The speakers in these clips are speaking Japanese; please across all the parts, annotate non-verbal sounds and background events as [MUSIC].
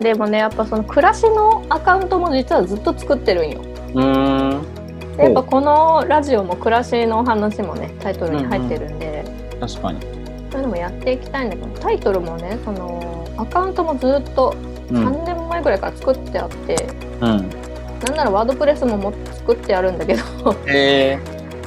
でもねやっぱその暮らしのアカウントも実はずっと作ってるんよ。うん。でやっぱこのラジオも暮らしの話もねタイトルに入ってるんで、確かに。そういうのもやっていきたいんだけどタイトルもねそのアカウントもずっとうん。3年前ぐらいから作ってあって、うん。なんならワードプレスもも作ってあるんだけどへえ。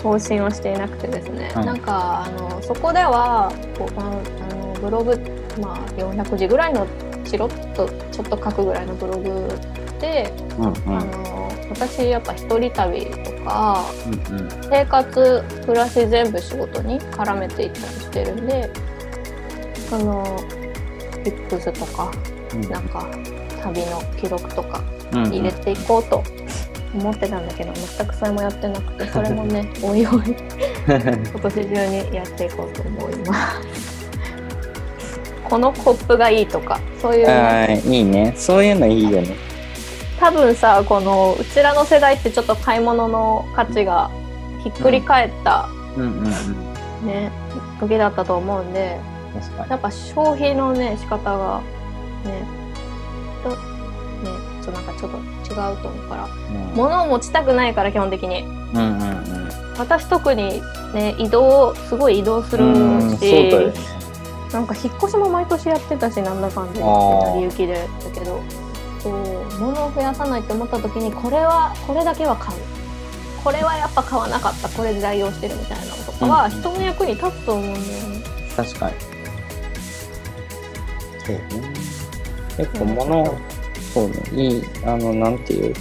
更新をしていなくてですね、はいなんかあのそこではこうあのブログ、まあ、400字ぐらいのチロッとちょっと書くぐらいのブログで、うんうん。あの私やっぱ一人旅とかうんうん。生活暮らし全部仕事に絡めていったりしてるんでそのリップスとかなんか旅の記録とかうん。入れていこうと思ってたんだけど全くそれもやってなくてそれもね [LAUGHS] おいおい今年中にやっていこうと思います。このコップがいいとかそういう、ね、はいいいね。そういうのいいよね。多分さこのうちらの世代ってちょっと買い物の価値がひっくり返った、うんうんうん。ね時だったと思うんで確かやっぱ消費のね仕方がねとねちょっとなんかちょっと違うと思うから。に物を持ちたくないから基本的に。うんうんうん。私特にね移動すごい移動するうんそうしだよねなんか引っ越しも毎年やってたしなんだかんだ成り行きでだけど。こう物を増やさないって思った時にこれはこれだけは買う。これはやっぱ買わなかった。これで代用してるみたいなのとかはうん人の役に立つと思うんだよね。確かに。そうね。結構物そうね。いいあのなんていう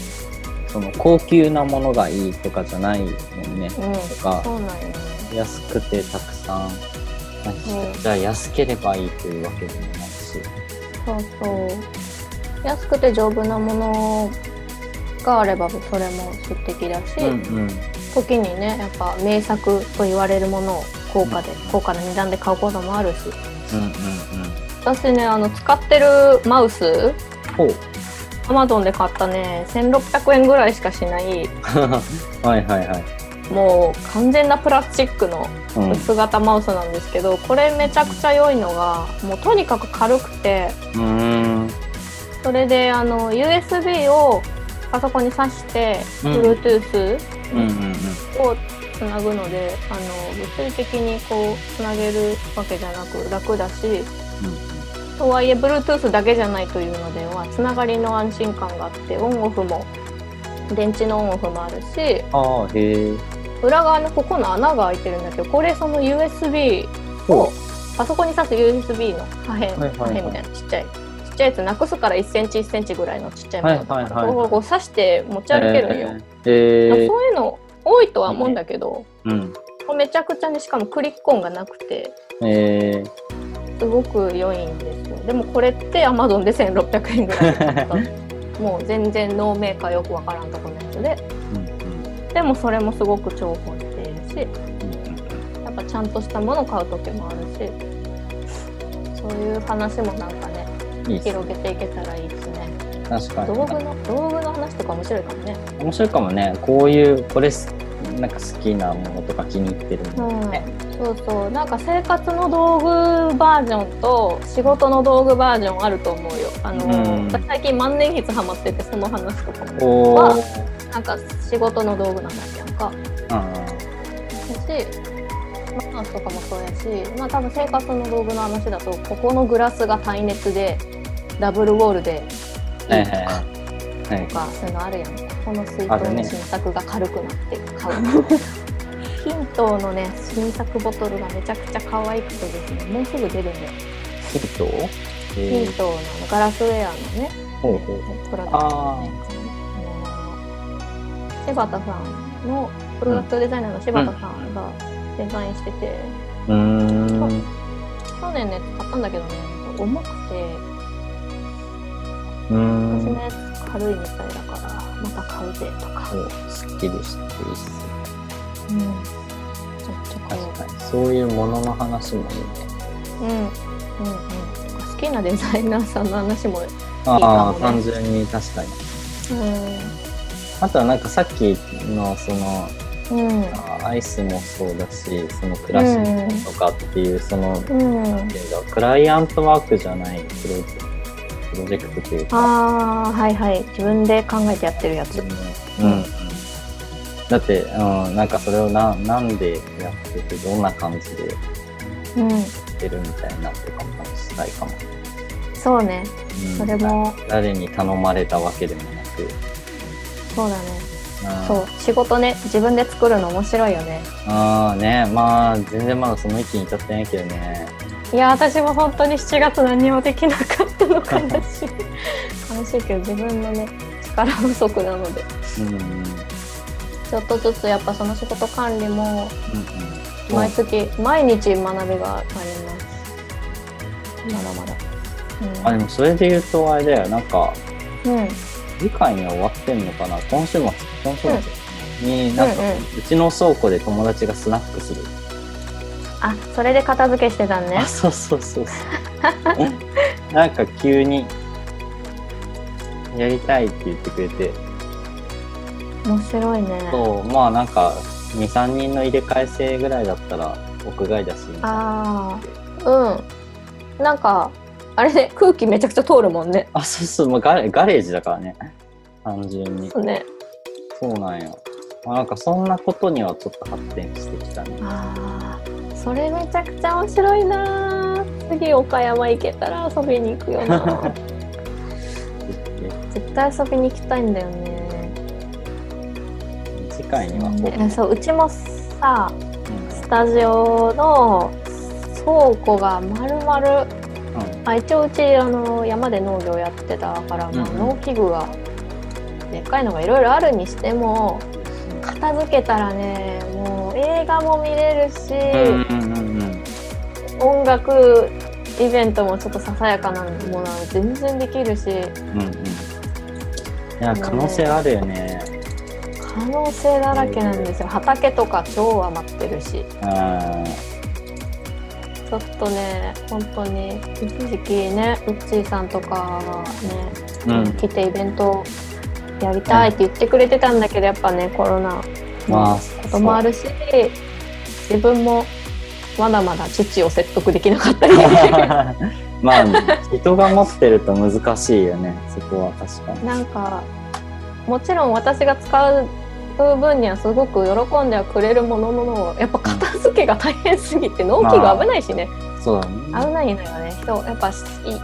その高級なものがいいとかじゃないもんね。うん、とかそうなんよね。安くてたくさん、うんじゃあ安ければいいというわけでもないし。そうそう。安くて丈夫なものがあればそれも素敵だし、うん時にねやっぱ名作と言われるものを高価で、高価な値段で買うこともあるし。うんうん私ねあの使ってるマウスアマゾンで買ったね1600円ぐらいしかしない。[LAUGHS] はいはいはい、もう完全なプラスチックのうん。薄型マウスなんですけど、これめちゃくちゃ良いのがもうとにかく軽くてそれであの USB をパソコンに挿して、うん。Bluetooth うんうんうん。をつなぐのであの物理的にこうつなげるわけじゃなく楽だしとはいえ Bluetooth だけじゃないというのではつながりの安心感があってオンオフも電池のオンオフもあるしあ裏側のここの穴が開いてるんだけどこれその USB ほをパソコンに挿す USB の破片,、はいはい破片みたいなちっちゃいちっちゃいやつなくすから1センチ1センチぐらいのちっちゃいものだかこうこう刺して持ち歩けるんよ、えー、えーそういうの多いとは思うんだけど、うん。めちゃくちゃにしかもクリック音がなくてえすごく良いんですよ。でもこれって Amazon で1600円ぐらいだった。[LAUGHS] もう全然ノーメーカーよくわからんとこのやつで。うんでもそれもすごく重宝しているしうんやっぱちゃんとしたものを買う時もあるしそういう話もなんかね広げていけたらいいですね。確かに。道具の道具の話とか面白いかもね。面白いかもね。こういうこれすなんか好きなものとか気に入ってるものね、そうそう。なんか生活の道具バージョンと仕事の道具バージョンあると思うよ。あの、うん。私最近万年筆ハマっててその話とかも。はか仕事の道具の話やんか。あだしマウスとかもそうやしまあ多分生活の道具の話だとここのグラスが耐熱でダブルウォールでいいとか、はいはいはい。はい。とかそういうのあるやん。かこの水筒の新作が軽くなって買う。[LAUGHS] ヒントのね新作ボトルがめちゃくちゃ可愛くてですねもうすぐ出るんだよ。ヒント？ヒえントの。ガラスウェアのねほうほうプロダクト。のね柴田さんのプロダクトデザイナーの柴田さんがデザインしてて、うーん。去年のやつ買ったんだけどね重くて。うーん。私のやつ軽いみたいだからまた買うぜとか、おすっきりしていいっすうん、ちょっと確かにそういうものの話もいいね。うんうんうん。好きなデザイナーさんの話もああ、いいかもね。単純に確かに。うんあとはなんかさっきのそのうんあアイスもそうだしその暮らしのとかっていうその、うんなんていうんだクライアントワークじゃないプロプロジェクトっていうか。ああ、はいはい。自分で考えてやってるやつ。うん。うん、だって、うん、なんかそれをな、なんでやってて、どんな感じでうん。やってるみたいなとかも話したいかも。そうね。うんそれも、誰に頼まれたわけでもなく。そうだね。うんそう。仕事ね、自分で作るの面白いよね。ああね、まあ、全然まだその域に至ってないけどね。いや、私も本当に7月何もできなかったの悲しい。悲しいけど、自分のね、力不足なので。うん。うんうん。ちょっとずつやっぱその仕事管理もうん毎月、毎日学びがあります。まだまだ。あ、でもそれで言うとあれだよ、なんか、うん。うん。次回には終わってんのかな？今週末、今週末に、なんか、うんうんうちの倉庫で友達がスナックする。あ、それで片付けしてたんねあ、。そうそうそうそう。[LAUGHS] なんか急に、やりたいって言ってくれて、面白いね。そう、まあなんか、2、3人の入れ替え制ぐらいだったら、屋外だし、ああ、うん。なんか、あれね、空気めちゃくちゃ通るもんね。あ、そうそう、まあ、ガレガレージだからね。単純に。そうね。そうなんよ。まあ、なんかそんなことにはちょっと発展してきたね。ああ、それめちゃくちゃ面白いな。次岡山行けたら遊びに行くよな。[LAUGHS] 絶対遊びに行きたいんだよね。次回にはこねそう、うちもさ、う、スタジオの倉庫がまるまるあ一応うちあの山で農業やってたから、まあ農機具がでっかいのがいろいろあるにしても片付けたらねもう映画も見れるし、音楽イベントもちょっとささやかなものは全然できるし。うんうん。いや可能性あるよね。可能性だらけなんですよ。畑とか超余ってるし。うんちょっとね本当に一時期ねうっちーさんとかがねうん来てイベントやりたいって言ってくれてたんだけどやっぱねコロナまあこともあるし自分もまだまだ父を説得できなかったり [LAUGHS] まあ人が持ってると難しいよねそこは確かに。なんかもちろん私が使う分にはすごく喜んではくれるもののやっぱ片付けが大変すぎて納期が危ないしね、そうだね。危ないのよね。人やっぱい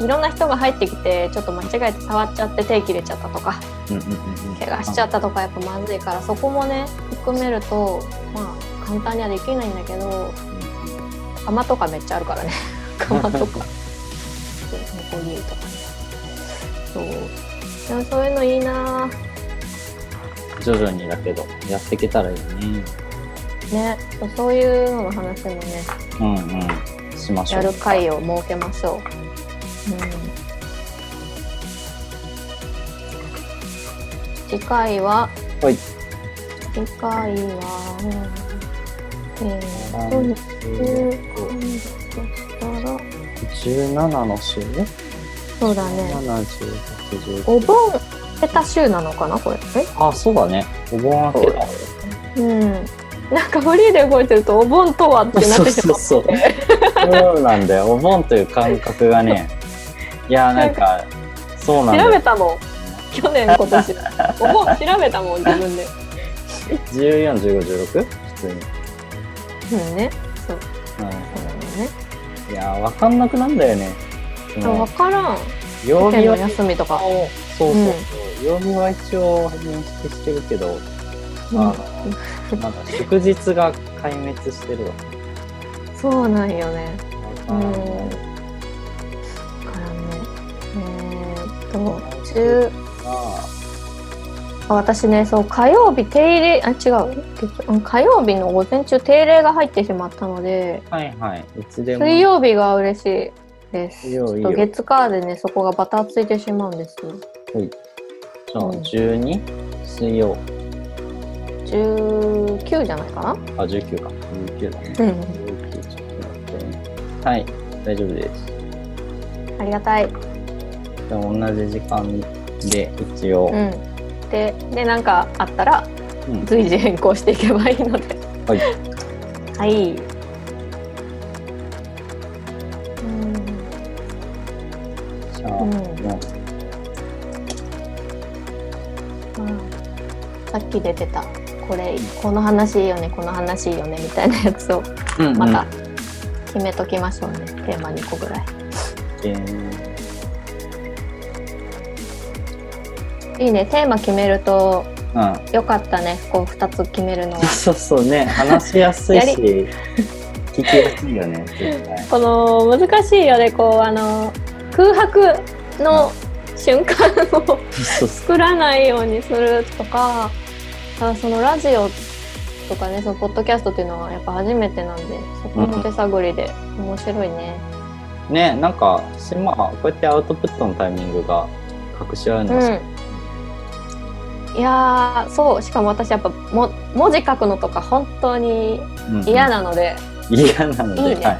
いろんな人が入ってきてちょっと間違えて触っちゃって手切れちゃったとかうんうんうんうん。怪我しちゃったとかやっぱまずいからそこもね含めるとまあ簡単にはできないんだけど釜とかめっちゃあるからね。[LAUGHS] 釜とか。[LAUGHS] 残り湯とかね。そう。でもそういうのいいな徐々にだけどやっていけたらいいね。ねそういうのの話もねうんうん。しましょう。やる会を設けましょう、うん、次回は？はい。次回は、えー、と、えー、としたら、17の週そうだね。?7、18、お盆明けた週なのかなこれ。え？あ、そうだね。お盆明けだ。うん。なんかフリーで動いてるとお盆とはってなそうってしまう。そうそう。そうなんだよ。お盆という感覚がね。いや、なんか、そうなんだよ。調べたもん。去年、今年。お盆調べたもん、自分で。14、15、16? 普通に。うんね。そう。うそうなのね。ん、いや、わかんなくなんだよね。そそうわのからん。曜日の休みとか。そうそうそう。曜日は一応認識してるけど、あの、なんか祝日が壊滅してるわ。そうなんよね。うん。だからね。えーっと、中、私ね、そう、火曜日定例、あ、違う。火曜日の午前中定例が入ってしまったので、はいはい。いつでも。水曜日が嬉しいです。いいよいいよちょっと月火でね、そこがバタついてしまうんですよ。じゃあ、うん 12? 水曜。19じゃないかな？あ、19か。19だね。うん。19ちょっと待ってね。はい。大丈夫です。ありがたい。じゃあ、同じ時間で一応。うん。で、で、なんかあったら、うん随時変更していけばいいので。はい。はい。き出てた。これこの話いいよねこの話いいよねみたいなやつをう、うん。また決めときましょうね、テーマ2個ぐらい。えー。いいね。テーマ決めるとうん。よかったね。こう2つ決めるのは。[LAUGHS] そうそうね、話しやすいやし、聞きやすいよね。この難しいよね。こうあの空白の瞬間を作らないようにするとかあそのラジオとかねそのポッドキャストっていうのはやっぱ初めてなんでそこも手探りで面白いね。ね、なんか、しまあ、こうやってアウトプットのタイミングが隠し合うのは、うん。いやーそうしかも私やっぱも文字書くのとか本当にうん嫌なので、嫌なので、いいね。はい。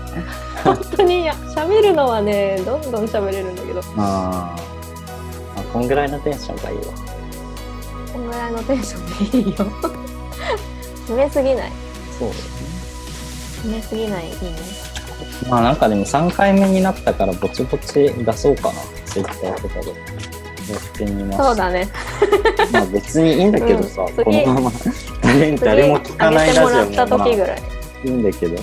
本当に嫌。喋るのはねどんどん喋れるんだけど。あー。あ、こんぐらいのテンションがいいわ。こんぐらいのテンションでいいよ [LAUGHS] 締めすぎないそうですね。締めすぎないいいねまあなんかでも3回目になったからぼちぼち出そうかな。ツイッターとかで。やってみます。そうだね [LAUGHS] まあ別にいいんだけどさ、うんこのまま誰誰も聞かないラジオもらった時ぐらいいんだけど。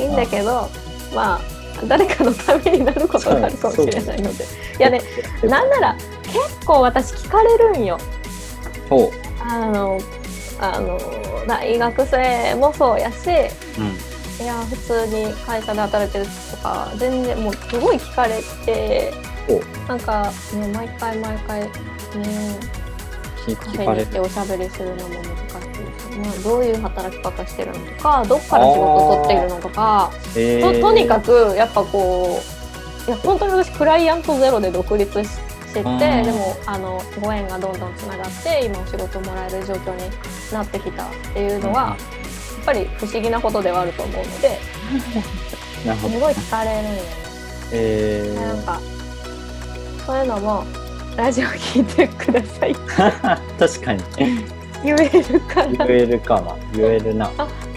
いいんだけどまあ誰かのためになることがあるかもしれないのでいやねなんなら結構私聞かれるんよほう。あのあの大学生もそうやしうん。いや普通に会社で働いてるとか全然もうすごい聞かれて。なんかね毎回毎回ね聞カフェ。に行っておしゃべりするのも難しいし、まあ、どういう働き方してるのとかどっから仕事取っているのとかえととにかく。くやっぱこういや本当に私クライアントゼロで独立ししててうんでもあのご縁がどんどんつながって今お仕事もらえる状況になってきたっていうのは、やっぱり不思議なことではあると思うので。[LAUGHS] すごい聞かれるんよね。えなんかそういうのもラジオ聞いてくださいー、[LAUGHS] 確かに。言えるか言らえるかな。言えるな。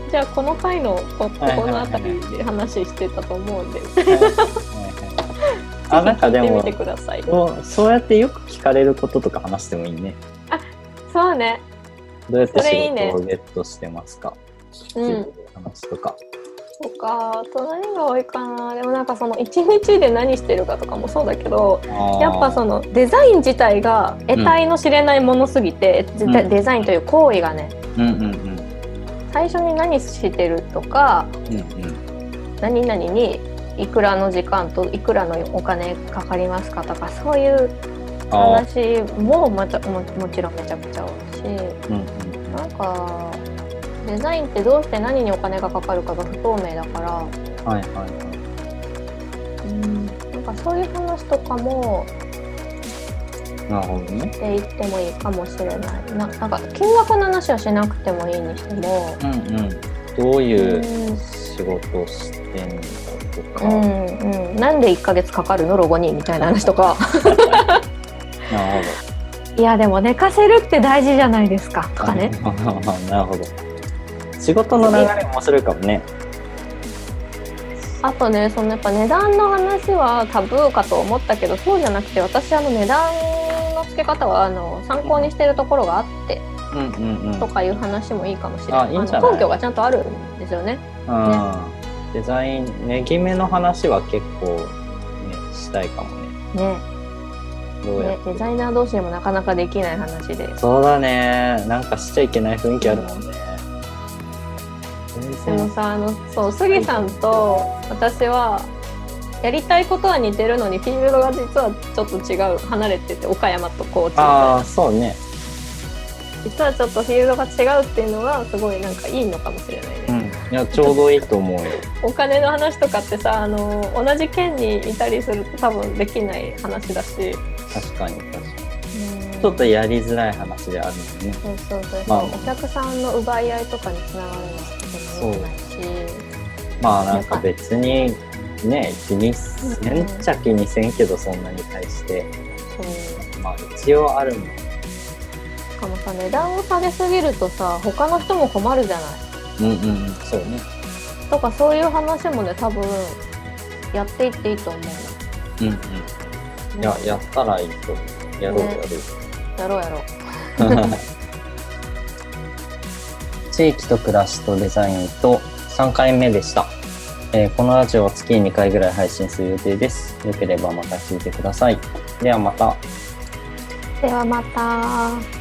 じゃあこの回のここの辺りで話してたと思うんで、はいはいはいあ、なんかでもてみてください。そう、そうやってよく聞かれることとか話してもいいね。そうね。どうやって仕事をゲットしてますか？っいう話とか。そうか、あと何が多いかな。でもなんかその一日で何してるかとかもそうだけど、やっぱその、のデザイン自体が得体の知れないものすぎて、んデデザインという行為がね、うんうんうん。最初に何してるとか、うんうん。何々にいくらの時間といくらのお金かかりますかとかそういうあ話もまたももちろんめちゃくちゃ多いしーうんうん。なんかデザインってどうして何にお金がかかるかが不透明だから、はいはいはい。うん、なんかそういう話とかもなるほどね。していってもいいかもしれないななんか金額の話はしなくてもいいにしても、うんうん。どうういうん仕事をしてんだとか。うんうん、なんで1ヶ月かかるの？ロゴに？みたいな話とか [LAUGHS] なるいやでも寝かせるって大事じゃないですかとほど。かね。[LAUGHS] なるほど。仕事の流れ面白いかもね。あとねそのやっぱ値段の話はタブーかと思ったけどそうじゃなくて私あの値段の付け方はあの参考にしてるところがあってうんうんうん。とかいう話もいいかもしれない,、あいいんじ根拠がちゃんとあるんですよね。うんデザイン、ねぎめの話は結構ね、したいかもね。ねどうやねデザイナー同士でもなかなかできない話でそうだね。なんかしちゃいけない雰囲気あるもんね。でもさあのそう杉さんと私はやりたいことは似てるのにフィールドが実はちょっと違う離れてて岡山と高知みたいあそうね。実はちょっとフィールドが違うっていうのはすごいなんかいいのかもしれないね。うん。いや、ちょうどいいと思うよ。お金の話とかってさあの同じ県にいたりすると多分できない話だし、確かに確かに。うんちょっとやりづらい話であるのね。そうそうそう、まあお客さんの奪い合いとかにつながるのはとてもないしまあなんか別にね、気にせんっちゃ気にせんけど、そんなに対して。そうまあ一応あるもん。しかもさ値段を下げすぎるとさ他の人も困るじゃないうんうんうん。そうね。とかそういう話もね多分やっていっていいと思ううんうん。いや、やったらいいと思う。やろうやろう。やろうやろう。[LAUGHS] 地域と暮らしとデザインと3回目でした。えーこのラジオは月に2回ぐらい配信する予定です。よければまた聞いてください。ではまた。ではまた。